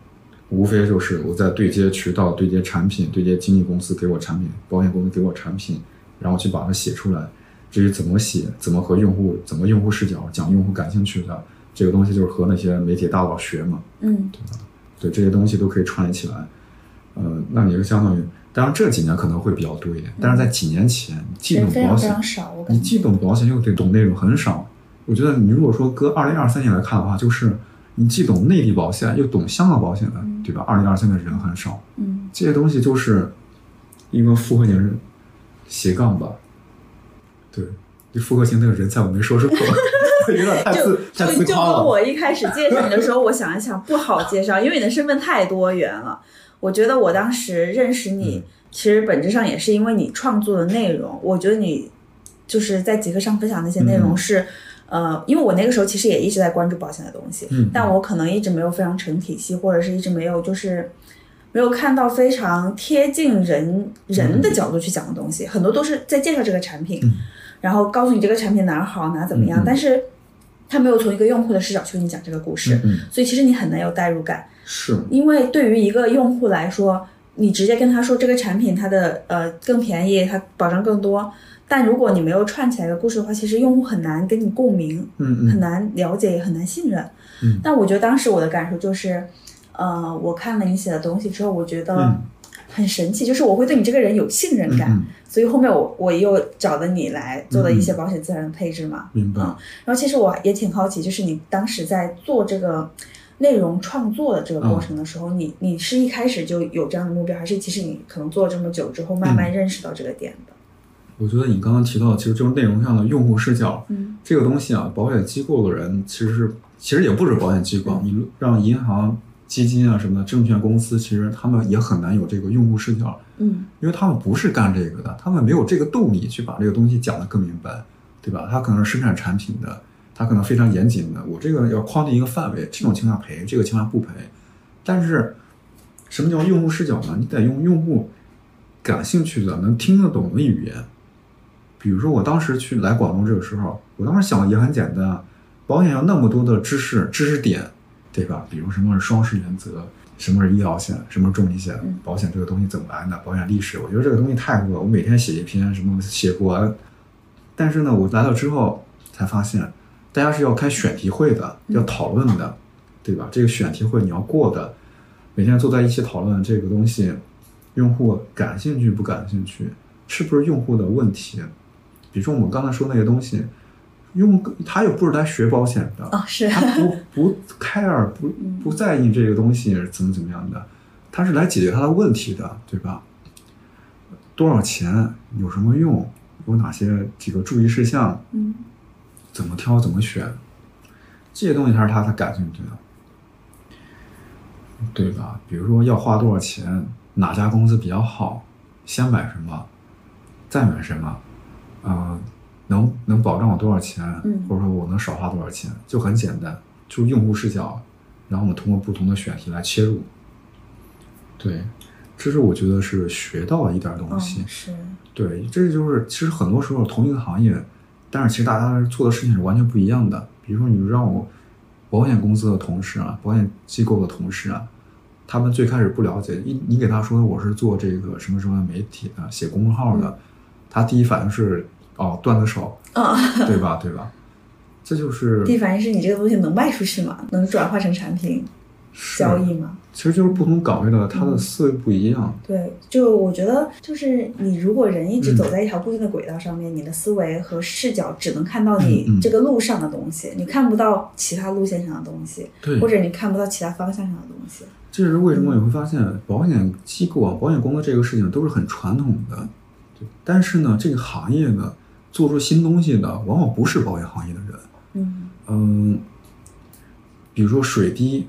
无非就是我在对接渠道、对接产品、对接经纪公司给我产品，保险公司给我产品，然后去把它写出来。至于怎么写，怎么和用户，怎么用户视角讲用户感兴趣的这个东西，就是和那些媒体大佬学嘛。嗯对这些东西都可以串联起来。呃，那你就相当于，当然这几年可能会比较多一点，但是在几年前，你既懂保险。你既懂保险又得懂内容很少。我觉得你如果说搁二零二三年来看的话，就是你既懂内地保险又懂香港保险的，对吧？二零二三的人很少，嗯这些东西就是一个复合型斜杠吧。对，这复合型那个人才我没说出口，有点太就自太就就跟。我一开始介绍你的时候，我想一想不好介绍，因为你的身份太多元了。我觉得我当时认识你，嗯其实本质上也是因为你创作的内容。我觉得你就是在极客上分享那些内容嗯是，呃，因为我那个时候其实也一直在关注保险的东西，嗯但我可能一直没有非常成体系，或者是一直没有就是。没有看到非常贴近人人的角度去讲的东西，很多都是在介绍这个产品，嗯然后告诉你这个产品哪儿好哪儿怎么样，但是他没有从一个用户的视角去跟你讲这个故事，嗯，嗯所以其实你很难有代入感。是，因为对于一个用户来说，你直接跟他说这个产品它的呃更便宜，它保障更多，但如果你没有串起来一个故事的话，其实用户很难跟你共鸣，嗯嗯很难了解，也很难信任。嗯但我觉得当时我的感受就是，呃，我看了你写的东西之后，我觉得嗯很神奇，就是我会对你这个人有信任感，嗯，所以后面我我又找的你来做了一些保险资产的配置嘛。明白。嗯然后其实我也挺好奇，就是你当时在做这个内容创作的这个过程的时候，你你是一开始就有这样的目标，还是其实你可能做了这么久之后，慢慢认识到这个点的？我觉得你刚刚提到，其实就是内容上的用户视角，嗯这个东西啊，保险机构的人其实是，其实也不止保险机构，你让银行、基金啊什么的，证券公司，其实他们也很难有这个用户视角，嗯因为他们不是干这个的，他们没有这个动力去把这个东西讲得更明白，对吧？他可能是生产产品的，他可能非常严谨的，我这个要框定一个范围，这种情况赔，这个情况不赔。但是，什么叫用户视角呢？你得用用户感兴趣的、能听得懂的语言。比如说，我当时去来广东这个时候，我当时想的也很简单啊，保险有那么多的知识知识点，对吧？比如什么是双十原则，什么是医疗险，什么是重疾险嗯，保险这个东西怎么来的，保险历史，我觉得这个东西太多了，我每天写一篇什么写不完。但是呢，我来了之后才发现，大家是要开选题会的，要讨论的，对吧？这个选题会你要过的，每天坐在一起讨论这个东西，用户感兴趣不感兴趣，是不是用户的问题？比如说我们刚才说那些东西，用他又不是来学保险的，哦是他不不 care 不不在意这个东西怎么怎么样的，他是来解决他的问题的，对吧？多少钱有什么用？有哪些几个注意事项？嗯怎么挑？怎么选？这些东西才是他他感兴趣的，对吧？比如说要花多少钱，哪家公司比较好，先买什么，再买什么，呃，能能保障我多少钱，嗯或者说我能少花多少钱，就很简单，就用户视角，然后我们通过不同的选题来切入。对，这是我觉得是学到一点东西。嗯是对，这就是其实很多时候同一个行业，但是其实大家做的事情是完全不一样的。比如说，你让我保险公司的同事啊，保险机构的同事啊，他们最开始不了解，你你给他说我是做这个什么什么媒体的，写公众号的，他第一反应是哦，段子手，嗯，对吧？对吧？这就是第一反应是你这个东西能卖出去吗？能转化成产品交易吗？其实就是不同岗位的他的思维不一样。对，就我觉得，就是你如果人一直嗯走在一条固定的轨道上面，你的思维和视角只能看到你这个路上的东西，你看不到其他路线上的东西，对或者你看不到其他方向上的东西。这是为什么你会发现保险机构啊、保险工作这个事情都是很传统的，但是呢，这个行业呢，做出新东西的往往不是保险行业的人。嗯嗯，比如说水滴，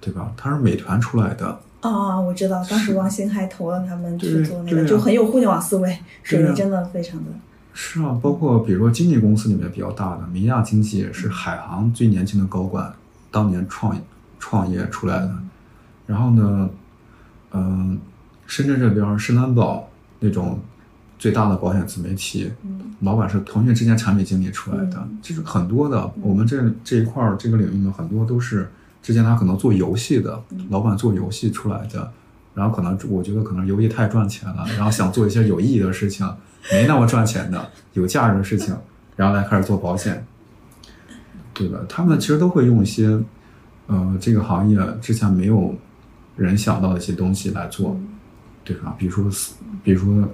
对吧？它是美团出来的，啊，我知道，当时王兴还投了他们去做那个，啊就很有互联网思维，水对啊泥真的非常的。是啊，包括比如说经纪公司里面比较大的明亚经济是海航最年轻的高管，当年创创业出来的。然后呢，嗯、深圳这边深南宝那种最大的保险自媒体，嗯老板是腾讯之前产品经理出来的，嗯这是很多的。我们这这一块儿这个领域呢，很多都是之前他可能做游戏的，嗯老板做游戏出来的，然后可能我觉得可能游戏太赚钱了，然后想做一些有意义的事情，没那么赚钱的有价值的事情，然后来开始做保险，对吧？他们其实都会用一些呃这个行业之前没有人想到的一些东西来做，对吧？比如说，比如说，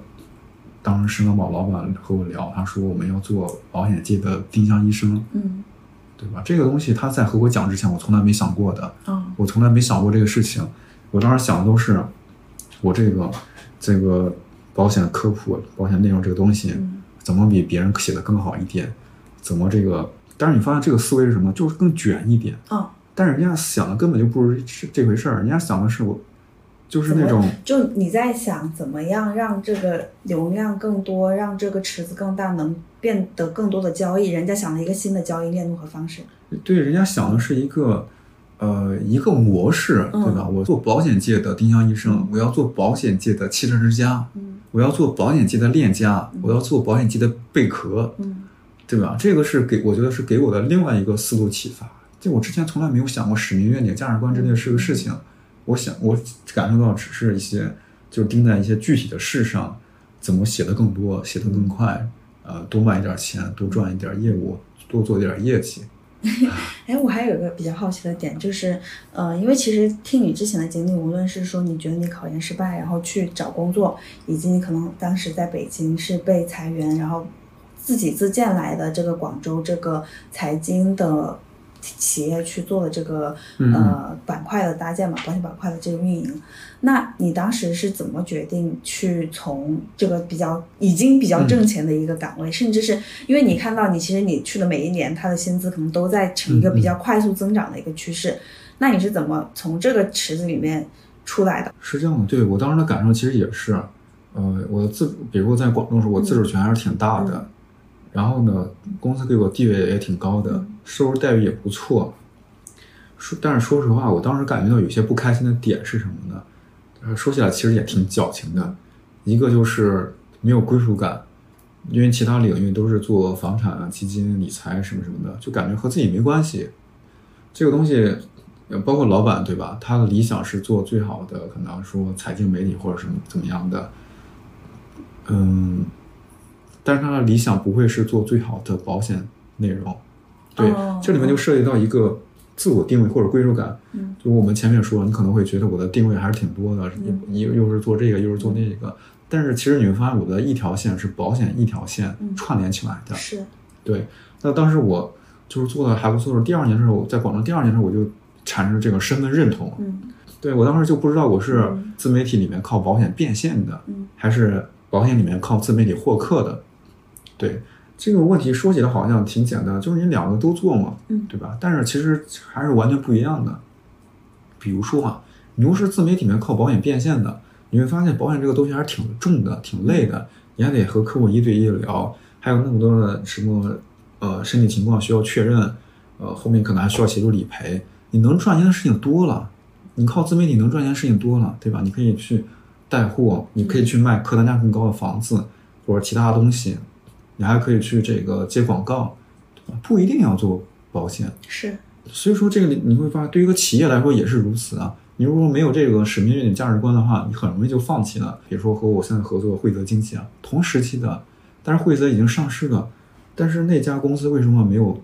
当时深港宝老板和我聊，他说我们要做保险界的丁香医生，嗯对吧？这个东西他在和我讲之前，我从来没想过的，啊我从来没想过这个事情。我当时想的都是，我这个这个保险科普、保险内容这个东西，嗯怎么比别人写的更好一点？怎么这个？但是你发现这个思维是什么？就是更卷一点。啊，但是人家想的根本就不是这这回事儿，人家想的是我，就是那种就你在想怎么样让这个流量更多，让这个池子更大，能变得更多的交易。人家想了一个新的交易链路和方式。对，人家想的是一个，呃，一个模式，嗯对吧？我做保险界的丁香医生，我要做保险界的汽车之家，嗯我要做保险界的链家，我要做保险界的贝壳，嗯对吧？这个是给我觉得是给我的另外一个思路启发。就我之前从来没有想过使命、愿景、价值观之类的是个事情，我想我感受到只是一些，就是盯在一些具体的事上，怎么写的更多，写的更快，呃，多卖一点钱，多赚一点业务，多做点业绩。哎，我还有一个比较好奇的点，就是，呃，因为其实听你之前的经历，无论是说你觉得你考研失败，然后去找工作，以及你可能当时在北京是被裁员，然后自己自荐来的这个广州这个财经的企业去做的这个嗯。呃板块的搭建嘛，保险板块的这个运营，那你当时是怎么决定去从这个比较已经比较挣钱的一个岗位，甚至是因为你看到你其实你去的每一年，他的薪资可能都在呈一个比较快速增长的一个趋势，那你是怎么从这个池子里面出来的？是这样的，对我当时的感受其实也是，呃，我自，比如我在广东的时候，我自主权还是挺大的，嗯。然后呢，公司给我地位也挺高的，嗯收入待遇也不错。说，但是说实话，我当时感觉到有些不开心的点是什么呢？呃，说起来其实也挺矫情的，一个就是没有归属感，因为其他领域都是做房产啊、基金、理财什么什么的，就感觉和自己没关系。这个东西，包括老板对吧？他的理想是做最好的，可能说财经媒体或者什么怎么样的，嗯，但是他的理想不会是做最好的保险内容。对，哦这里面就涉及到一个自我定位或者归属感。嗯，就我们前面说，你可能会觉得我的定位还是挺多的，嗯又又是做这个，又是做那个。但是其实你会发现，我的一条线是保险一条线嗯串联起来的。是，对，那当时我就是做的还不错的时候，第二年的时候，在广州第二年的时候，我就产生这个身份认同。嗯对我当时就不知道我是嗯自媒体里面靠保险变现的，嗯还是保险里面靠自媒体获客的。对这个问题说起来好像挺简单，就是你两个都做嘛，嗯对吧？但是其实还是完全不一样的。比如说啊，你如果是自媒体里面靠保险变现的，你会发现保险这个东西还是挺重的、挺累的，你还得和客户一对一的聊，还有那么多的什么呃身体情况需要确认，呃后面可能还需要协助理赔。你能赚钱的事情多了，你靠自媒体能赚钱的事情多了，对吧？你可以去带货，你可以去卖客单价更高的房子或者其他东西，你还可以去这个接广告，对吧？不一定要做保险。是，所以说，这个你你会发现，对于一个企业来说也是如此啊。你如果没有这个使命、愿景、价值观的话，你很容易就放弃了。比如说和我现在合作的惠泽经济啊，同时期的，但是惠泽已经上市了，但是那家公司为什么没有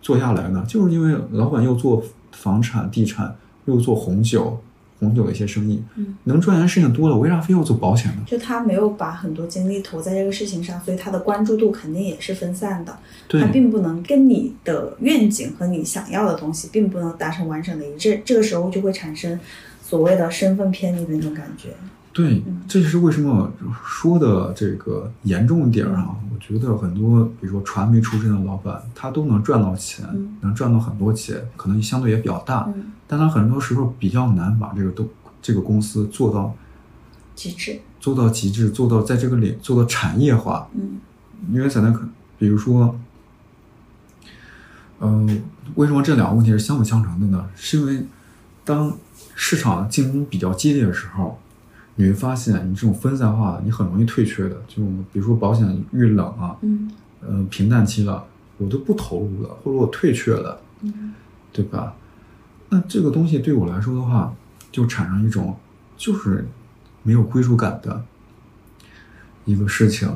做下来呢？就是因为老板又做房产、地产，又做红酒、红酒的一些生意，嗯，能赚钱的事情多了，为啥非要做保险呢？就他没有把很多精力投在这个事情上，所以他的关注度肯定也是分散的。对他并不能跟你的愿景和你想要的东西，并不能达成完整的一致。这个时候就会产生所谓的身份偏离的那种感觉。对，这就是为什么说的这个严重一点啊。我觉得很多，比如说传媒出身的老板，他都能赚到钱，嗯能赚到很多钱，可能相对也比较大，嗯，但他很多时候比较难把这个都这个公司做到极致。做到极致，做到在这个领做到产业化。嗯因为在那可，比如说，嗯、为什么这两个问题是相辅相成的呢？是因为当市场竞争比较激烈的时候，你会发现你这种分散化，你很容易退却的。就比如说保险遇冷啊，嗯呃、平淡期了，我都不投入了，或者我退却了，嗯对吧？那这个东西对我来说的话，就产生一种就是没有归属感的一个事情。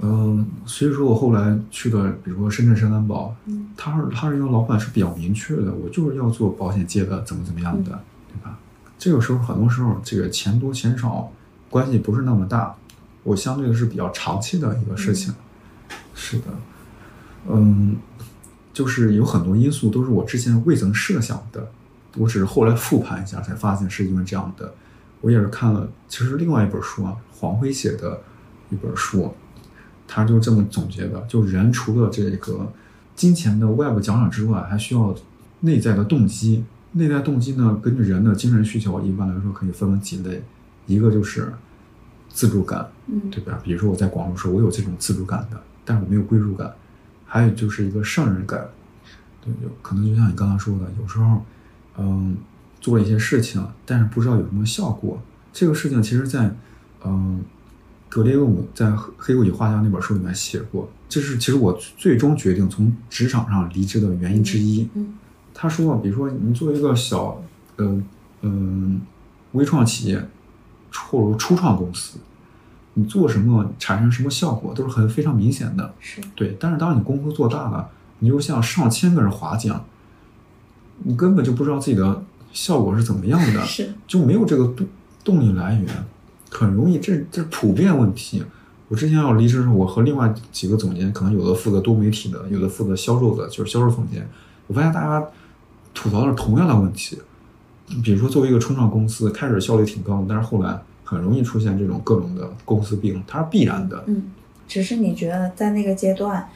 嗯，所以说我后来去了，比如说深圳深南宝，嗯他是他是一个老板是比较明确的，我就是要做保险界的怎么怎么样的，对吧？这个时候很多时候这个钱多钱少关系不是那么大，我相对的是比较长期的一个事情。是的，嗯，就是有很多因素都是我之前未曾设想的，我只是后来复盘一下才发现是因为这样的。我也是看了，其实另外一本书啊，黄辉写的一本书，他就这么总结的：就人除了这个金钱的外部奖赏之外，还需要内在的动机。内在动机呢，根据人的精神需求，一般来说可以分为几类，一个就是自主感，嗯对吧？比如说我在广州时候，我有这种自主感的，但是我没有归属感。还有就是一个胜任感，对，有可能就像你刚才说的，有时候，嗯，做了一些事情，但是不知道有什么效果。这个事情其实在，嗯，格列厄姆在《黑狗与画家》那本书里面写过，这是其实我最终决定从职场上离职的原因之一。嗯他说，比如说你作为一个小，嗯、嗯、微创企业，或者初创公司，你做什么产生什么效果都是很非常明显的。是对，但是当你公司做大了，你就像上千个人划桨，你根本就不知道自己的效果是怎么样的，是就没有这个动动力来源，很容易这这是普遍问题。我之前要离职的时候，我和另外几个总监，可能有的负责多媒体的，有的负责销售的，就是销售总监，我发现大家吐槽的是同样的问题。比如说，作为一个初创公司，开始效率挺高的，但是后来很容易出现这种各种的公司病，它是必然的。嗯，只是你觉得在那个阶段，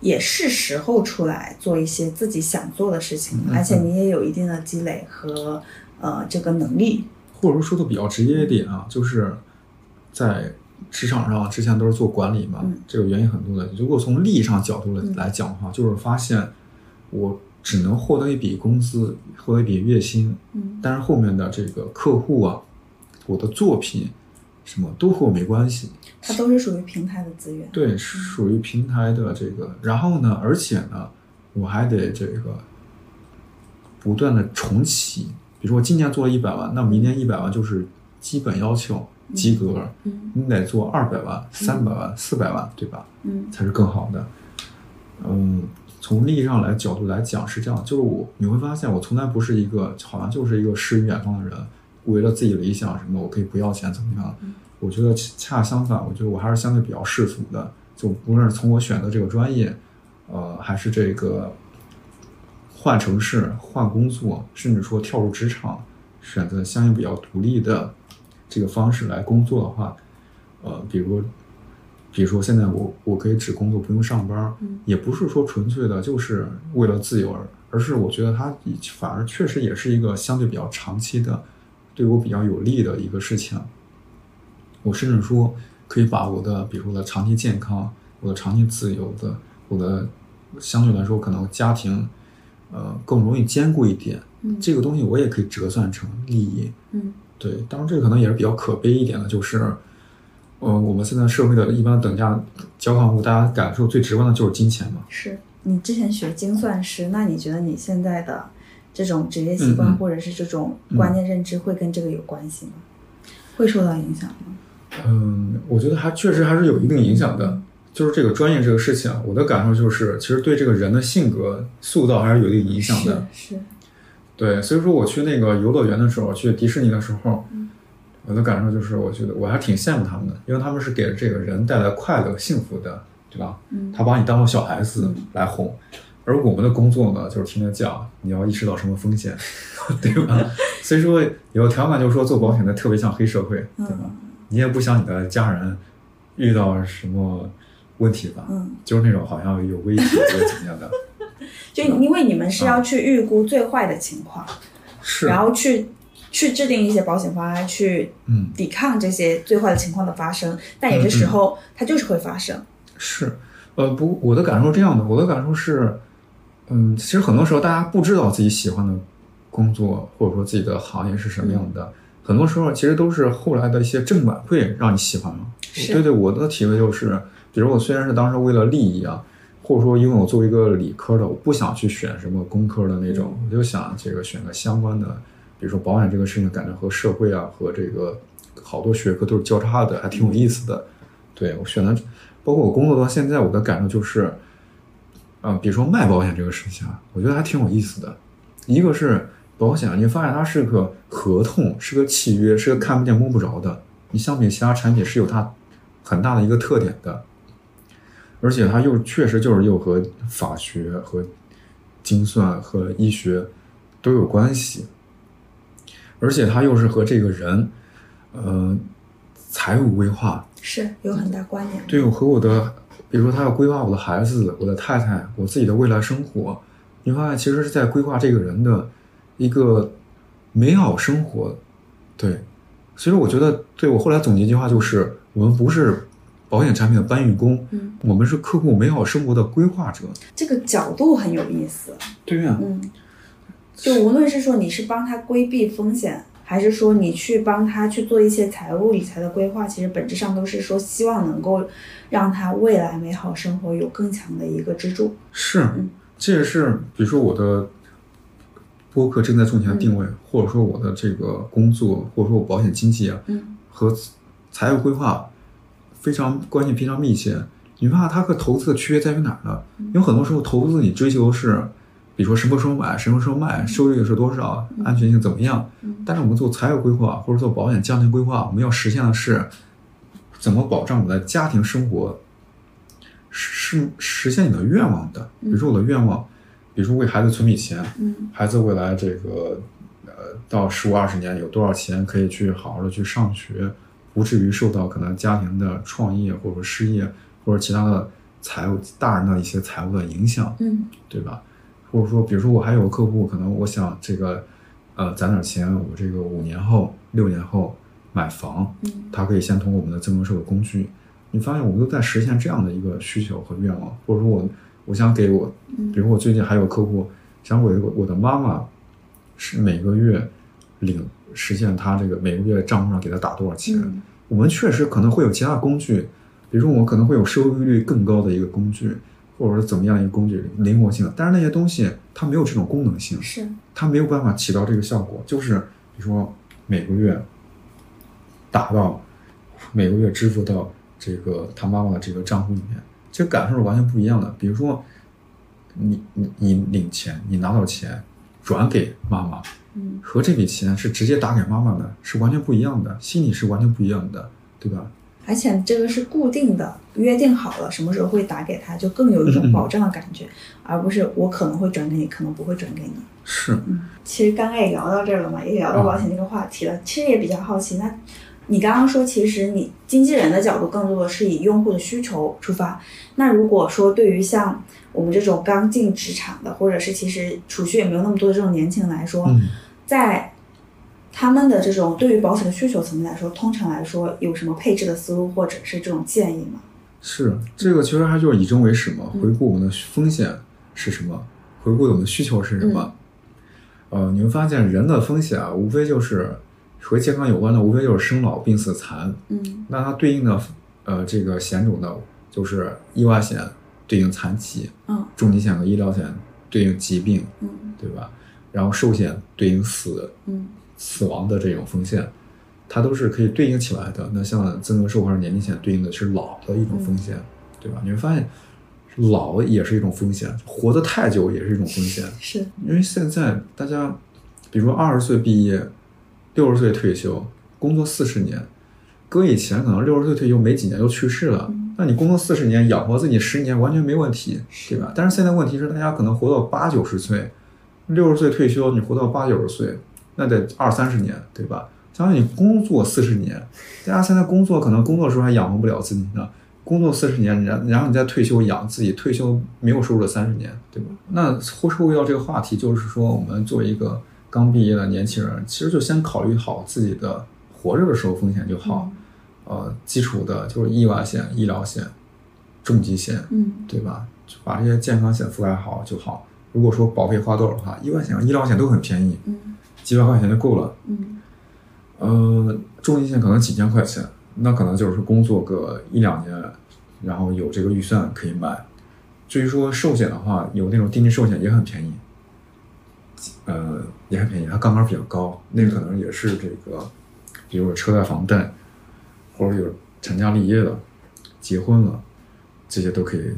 也是时候出来做一些自己想做的事情，嗯而且你也有一定的积累和呃这个能力。或者说说的比较直接一点啊，就是在职场上之前都是做管理嘛，嗯这个原因很多的。如果从利益上角度来嗯来讲的话，就是发现我只能获得一笔工资，获得一笔月薪，嗯但是后面的这个客户啊，我的作品什么都和我没关系。它都是属于平台的资源。对，是属于平台的这个。然后呢，而且呢，我还得这个不断的重启。比如说我今年做了一百万，那明年一百万就是基本要求及格。嗯你得做二百万、三百万、四百万，对吧？嗯才是更好的。嗯，从利益上来角度来讲是这样，就是我你会发现我从来不是一个好像就是一个诗与远方的人，为了自己理想什么的我可以不要钱怎么样？嗯我觉得恰恰相反，我觉得我还是相对比较世俗的，就无论是从我选择这个专业，呃，还是这个换城市、换工作，甚至说跳入职场，选择相应比较独立的这个方式来工作的话，呃，比如，比如说现在我我可以只工作不用上班，嗯也不是说纯粹的就是为了自由而，而是我觉得它反而确实也是一个相对比较长期的，对我比较有利的一个事情。我甚至说可以把我的，比如说我的长期健康、我的长期自由的、我的相对来说可能家庭，呃，更容易兼顾一点。嗯这个东西我也可以折算成利益。嗯对，当然这个可能也是比较可悲一点的，就是，呃，我们现在社会的一般等价交换物，大家感受最直观的就是金钱嘛。是你之前学精算师，那你觉得你现在的这种职业习惯、嗯嗯或者是这种观念认知会跟这个有关系吗？会受到影响吗？嗯，我觉得还确实还是有一定影响的。就是这个专业这个事情，我的感受就是，其实对这个人的性格塑造还是有一定影响的。是是，对，所以说我去那个游乐园的时候，去迪士尼的时候，嗯我的感受就是，我觉得我还挺羡慕他们的，因为他们是给这个人带来快乐、幸福的，对吧？嗯他把你当做小孩子来哄，而我们的工作呢，就是听他讲，你要意识到什么风险，对吧？所以说有条款就是说，做保险的特别像黑社会，对吧？你也不想你的家人遇到什么问题吧？嗯，就是那种好像有危险或者怎么样的，就因为你们是要去预估最坏的情况，是，然后去去制定一些保险方案，去嗯。抵抗这些最坏的情况的发生。但有些时候它就是会发生。是，呃，不，我的感受是这样的，我的感受是，嗯，其实很多时候大家不知道自己喜欢的工作或者说自己的行业是什么样的，很多时候其实都是后来的一些正反馈让你喜欢了。对对，我的体会就是，比如我虽然是当时为了利益啊，或者说因为我作为一个理科的，我不想去选什么工科的那种，我就想这个选个相关的，比如说保险这个事情，感觉和社会啊和这个好多学科都是交叉的，还挺有意思的。对我选的，包括我工作到现在，我的感受就是，呃，比如说卖保险这个事情啊，我觉得还挺有意思的。一个是保险，你发现它是个合同，是个契约，是个看不见摸不着的。你相比其他产品是有它很大的一个特点的，而且它又确实就是又和法学和精算和医学都有关系，而且它又是和这个人，呃，财务规划，是有很大关联。对我和我的，比如说他要规划我的孩子、我的太太、我自己的未来生活，你发现其实是在规划这个人的一个美好生活。对，所以我觉得，对我后来总结一句话就是：我们不是保险产品的搬运工，嗯，我们是客户美好生活的规划者。这个角度很有意思。对呀、嗯，就无论是说你是帮他规避风险，还是说你去帮他去做一些财务理财的规划，其实本质上都是说希望能够让他未来美好生活有更强的一个支柱。是嗯，这也是比如说我的播客正在赚钱定位，或者说我的这个工作，或者说我保险经纪啊，嗯和财务规划非常关系非常密切。你发现它和投资的区别在于哪儿呢？因为很多时候投资你追求的是，比如说什么时候买，什么时候卖，收益率是多少，安全性怎么样。嗯但是我们做财务规划或者做保险家庭规划，我们要实现的是怎么保障我们的家庭生活是实现你的愿望的。比如说我的愿望，比如说为孩子存笔钱，嗯孩子未来这个呃到十五二十年有多少钱可以去好好的去上学，不至于受到可能家庭的创业或者失业或者其他的财务大人的一些财务的影响，嗯对吧？或者说，比如说我还有个客户，可能我想这个呃攒点钱，我这个五年后、六年后买房，嗯他可以先通过我们的增值税的工具。你发现我们都在实现这样的一个需求和愿望，或者说我我想给我，比如我最近还有客户想我我的妈妈是每个月领实现她这个每个月账户上给她打多少钱，嗯我们确实可能会有其他工具，比如说我们可能会有收益率更高的一个工具，或者是怎么样一个工具灵活性，但是那些东西它没有这种功能性，是它没有办法起到这个效果，就是比如说每个月打到每个月支付到这个他妈妈的这个账户里面，这个感受是完全不一样的。比如说你你你领钱，你拿到钱转给妈妈，嗯和这笔钱是直接打给妈妈的，是完全不一样的，心理是完全不一样的，对吧？而且这个是固定的，约定好了什么时候会打给他，就更有一种保障的感觉，而不是我可能会转给你，可能不会转给你。是，嗯，其实刚刚也聊到这儿了嘛，也聊到保险这个话题了。其实也比较好奇，那你刚刚说，其实你经纪人的角度更多的是以用户的需求出发。那如果说对于像我们这种刚进职场的，或者是其实储蓄也没有那么多的这种年轻人来说，嗯。在他们的这种对于保险的需求层面来说，通常来说有什么配置的思路或者是这种建议吗？是这个，其实还就是以终为始嘛，嗯回顾我们的风险是什么，回顾我们的需求是什么。呃，你会发现人的风险啊，无非就是和健康有关的，无非就是生老病死残。嗯那它对应的呃这个险种呢，就是意外险对应残疾，嗯重疾险和医疗险对应疾病，嗯对吧？然后寿险对应死嗯死亡的这种风险。它都是可以对应起来的。那像增额寿或者年金险对应的是老的一种风险，对吧？你会发现，老也是一种风险，活得太久也是一种风险。是因为现在大家，比如说二十岁毕业，六十岁退休，工作四十年，搁以前可能六十岁退休没几年就去世了，那你工作四十年养活自己十年完全没问题，对吧？但是现在问题是大家可能活到八九十岁，六十岁退休，你活到八九十岁，那得二三十年，对吧？相当于你工作四十年，大家现在工作可能工作的时候还养活不了自己呢。工作四十年，然然后你再退休养自己，退休没有收入的三十年，对吧？那说回到这个话题，就是说我们作为一个刚毕业的年轻人，其实就先考虑好自己的活着的时候风险就好，呃，基础的就是意外险、医疗险、重疾险，嗯对吧？就把这些健康险覆盖好就好。如果说保费花多少的话，意外险、医疗险都很便宜，嗯几百块钱就够了。嗯呃，重疾险可能几千块钱，那可能就是工作个一两年，然后有这个预算可以买。至于说寿险的话，有那种定期寿险也很便宜，呃，也很便宜，它杠杆比较高，那个可能也是这个，比如说车贷、房贷，或者有成家立业的、结婚了，这些都可以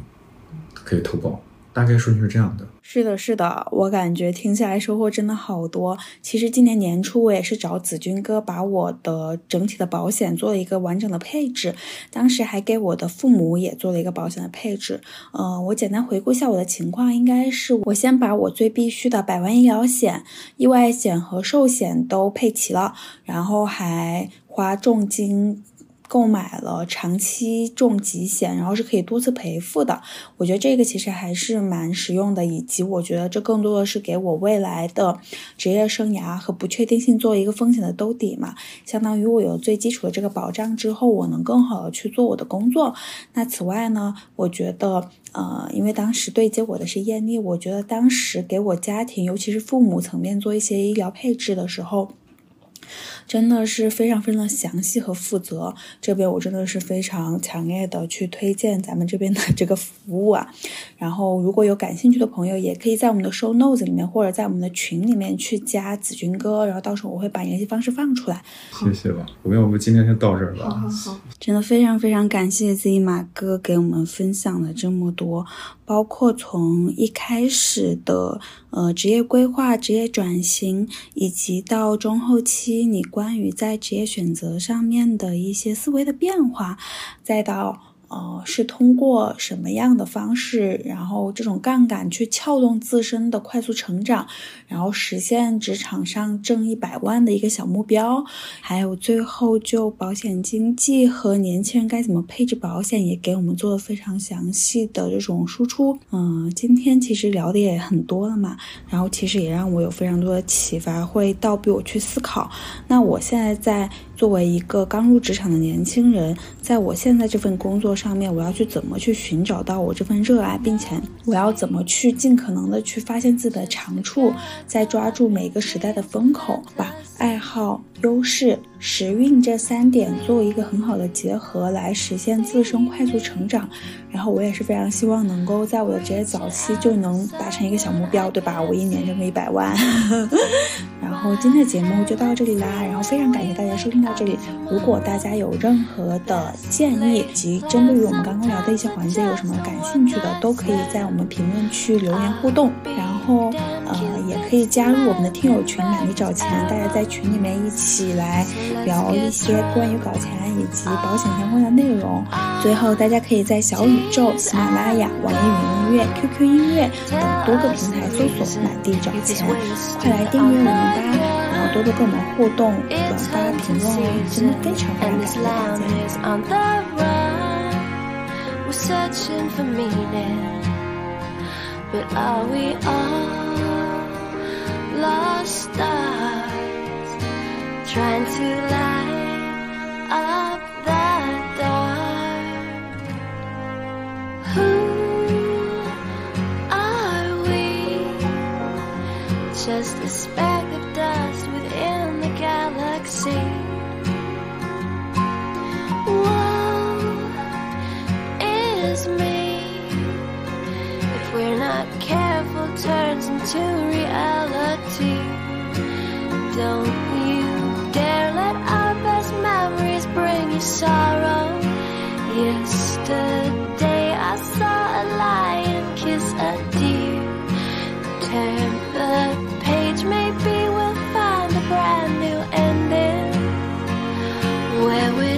可以投保。大概顺序是这样的。是的，是的，我感觉听下来收获真的好多。其实今年年初我也是找子君哥把我的整体的保险做了一个完整的配置，当时还给我的父母也做了一个保险的配置。呃，我简单回顾一下我的情况，应该是我先把我最必须的百万医疗险、意外险和寿险都配齐了，然后还花重金。购买了长期重疾险，然后是可以多次赔付的。我觉得这个其实还是蛮实用的，以及我觉得这更多的是给我未来的职业生涯和不确定性做一个风险的兜底嘛。相当于我有最基础的这个保障之后，我能更好的去做我的工作。那此外呢，我觉得呃，因为当时对接我的是艳丽，我觉得当时给我家庭，尤其是父母层面做一些医疗配置的时候。真的是非常非常的详细和负责，这边我真的是非常强烈的去推荐咱们这边的 这个服务啊。然后如果有感兴趣的朋友，也可以在我们的 show notes 里面或者在我们的群里面去加子君哥，然后到时候我会把联系方式放出来。谢谢吧，我们要不今天就到这儿吧。好，真的非常非常感谢 Z 马哥给我们分享了这么多，包括从一开始的呃职业规划、职业转型，以及到中后期你关于在职业选择上面的一些思维的变化，再到。呃，是通过什么样的方式，然后这种杠杆去撬动自身的快速成长，然后实现职场上挣一百万的一个小目标，还有最后就保险经济和年轻人该怎么配置保险，也给我们做了非常详细的这种输出。嗯，今天其实聊的也很多了嘛，然后其实也让我有非常多的启发，会倒逼我去思考。那我现在在作为一个刚入职场的年轻人，在我现在这份工作。上面我要去怎么去寻找到我这份热爱，并且我要怎么去尽可能的去发现自己的长处，再抓住每个时代的风口，把爱好、优势、时运这三点做一个很好的结合，来实现自身快速成长。然后我也是非常希望能够在我的职业早期就能达成一个小目标，对吧？我一年挣个一百万。然后今天的节目就到这里啦，然后非常感谢大家收听到这里。如果大家有任何的建议及针对于我们刚刚聊的一些环节有什么感兴趣的，都可以在我们评论区留言互动。然后，可以加入我们的听友群，懒得找钱，大家在群里面一起来聊一些关于搞钱以及保险相关的内容。最后，大家可以在小宇宙、喜马拉雅、网易云音乐、QQ 音乐等多个平台搜索“满地找钱”，快来订阅我们吧！然后多多跟我们互动、转发、评论哦，真的非常非常感谢大家。We're searching for meaning, but are we all lost stars trying to light up the dark? Who are we? Just a speck of dust within the galaxy. careful turns into reality. Don't you dare let our best memories bring you sorrow. Yesterday I saw a lion kiss a deer. Turn the page, maybe we'll find a brand new ending. Where we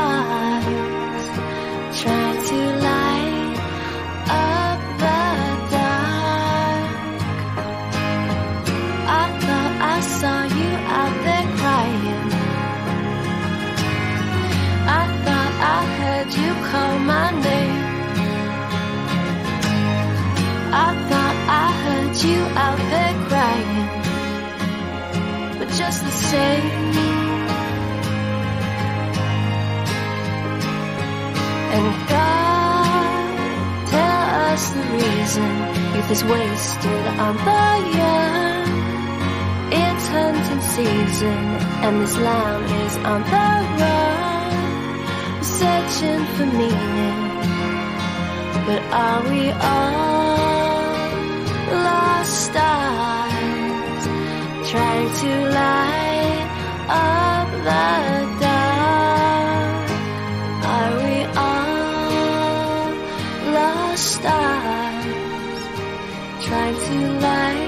you out there crying. But just the same. And God, tell us the reason youth is wasted on the young. It's hunting season, and this lamb is on the run, searching for meaning. But are we all lost eyes try to light up the dark. Are we all lost eyes trying to light?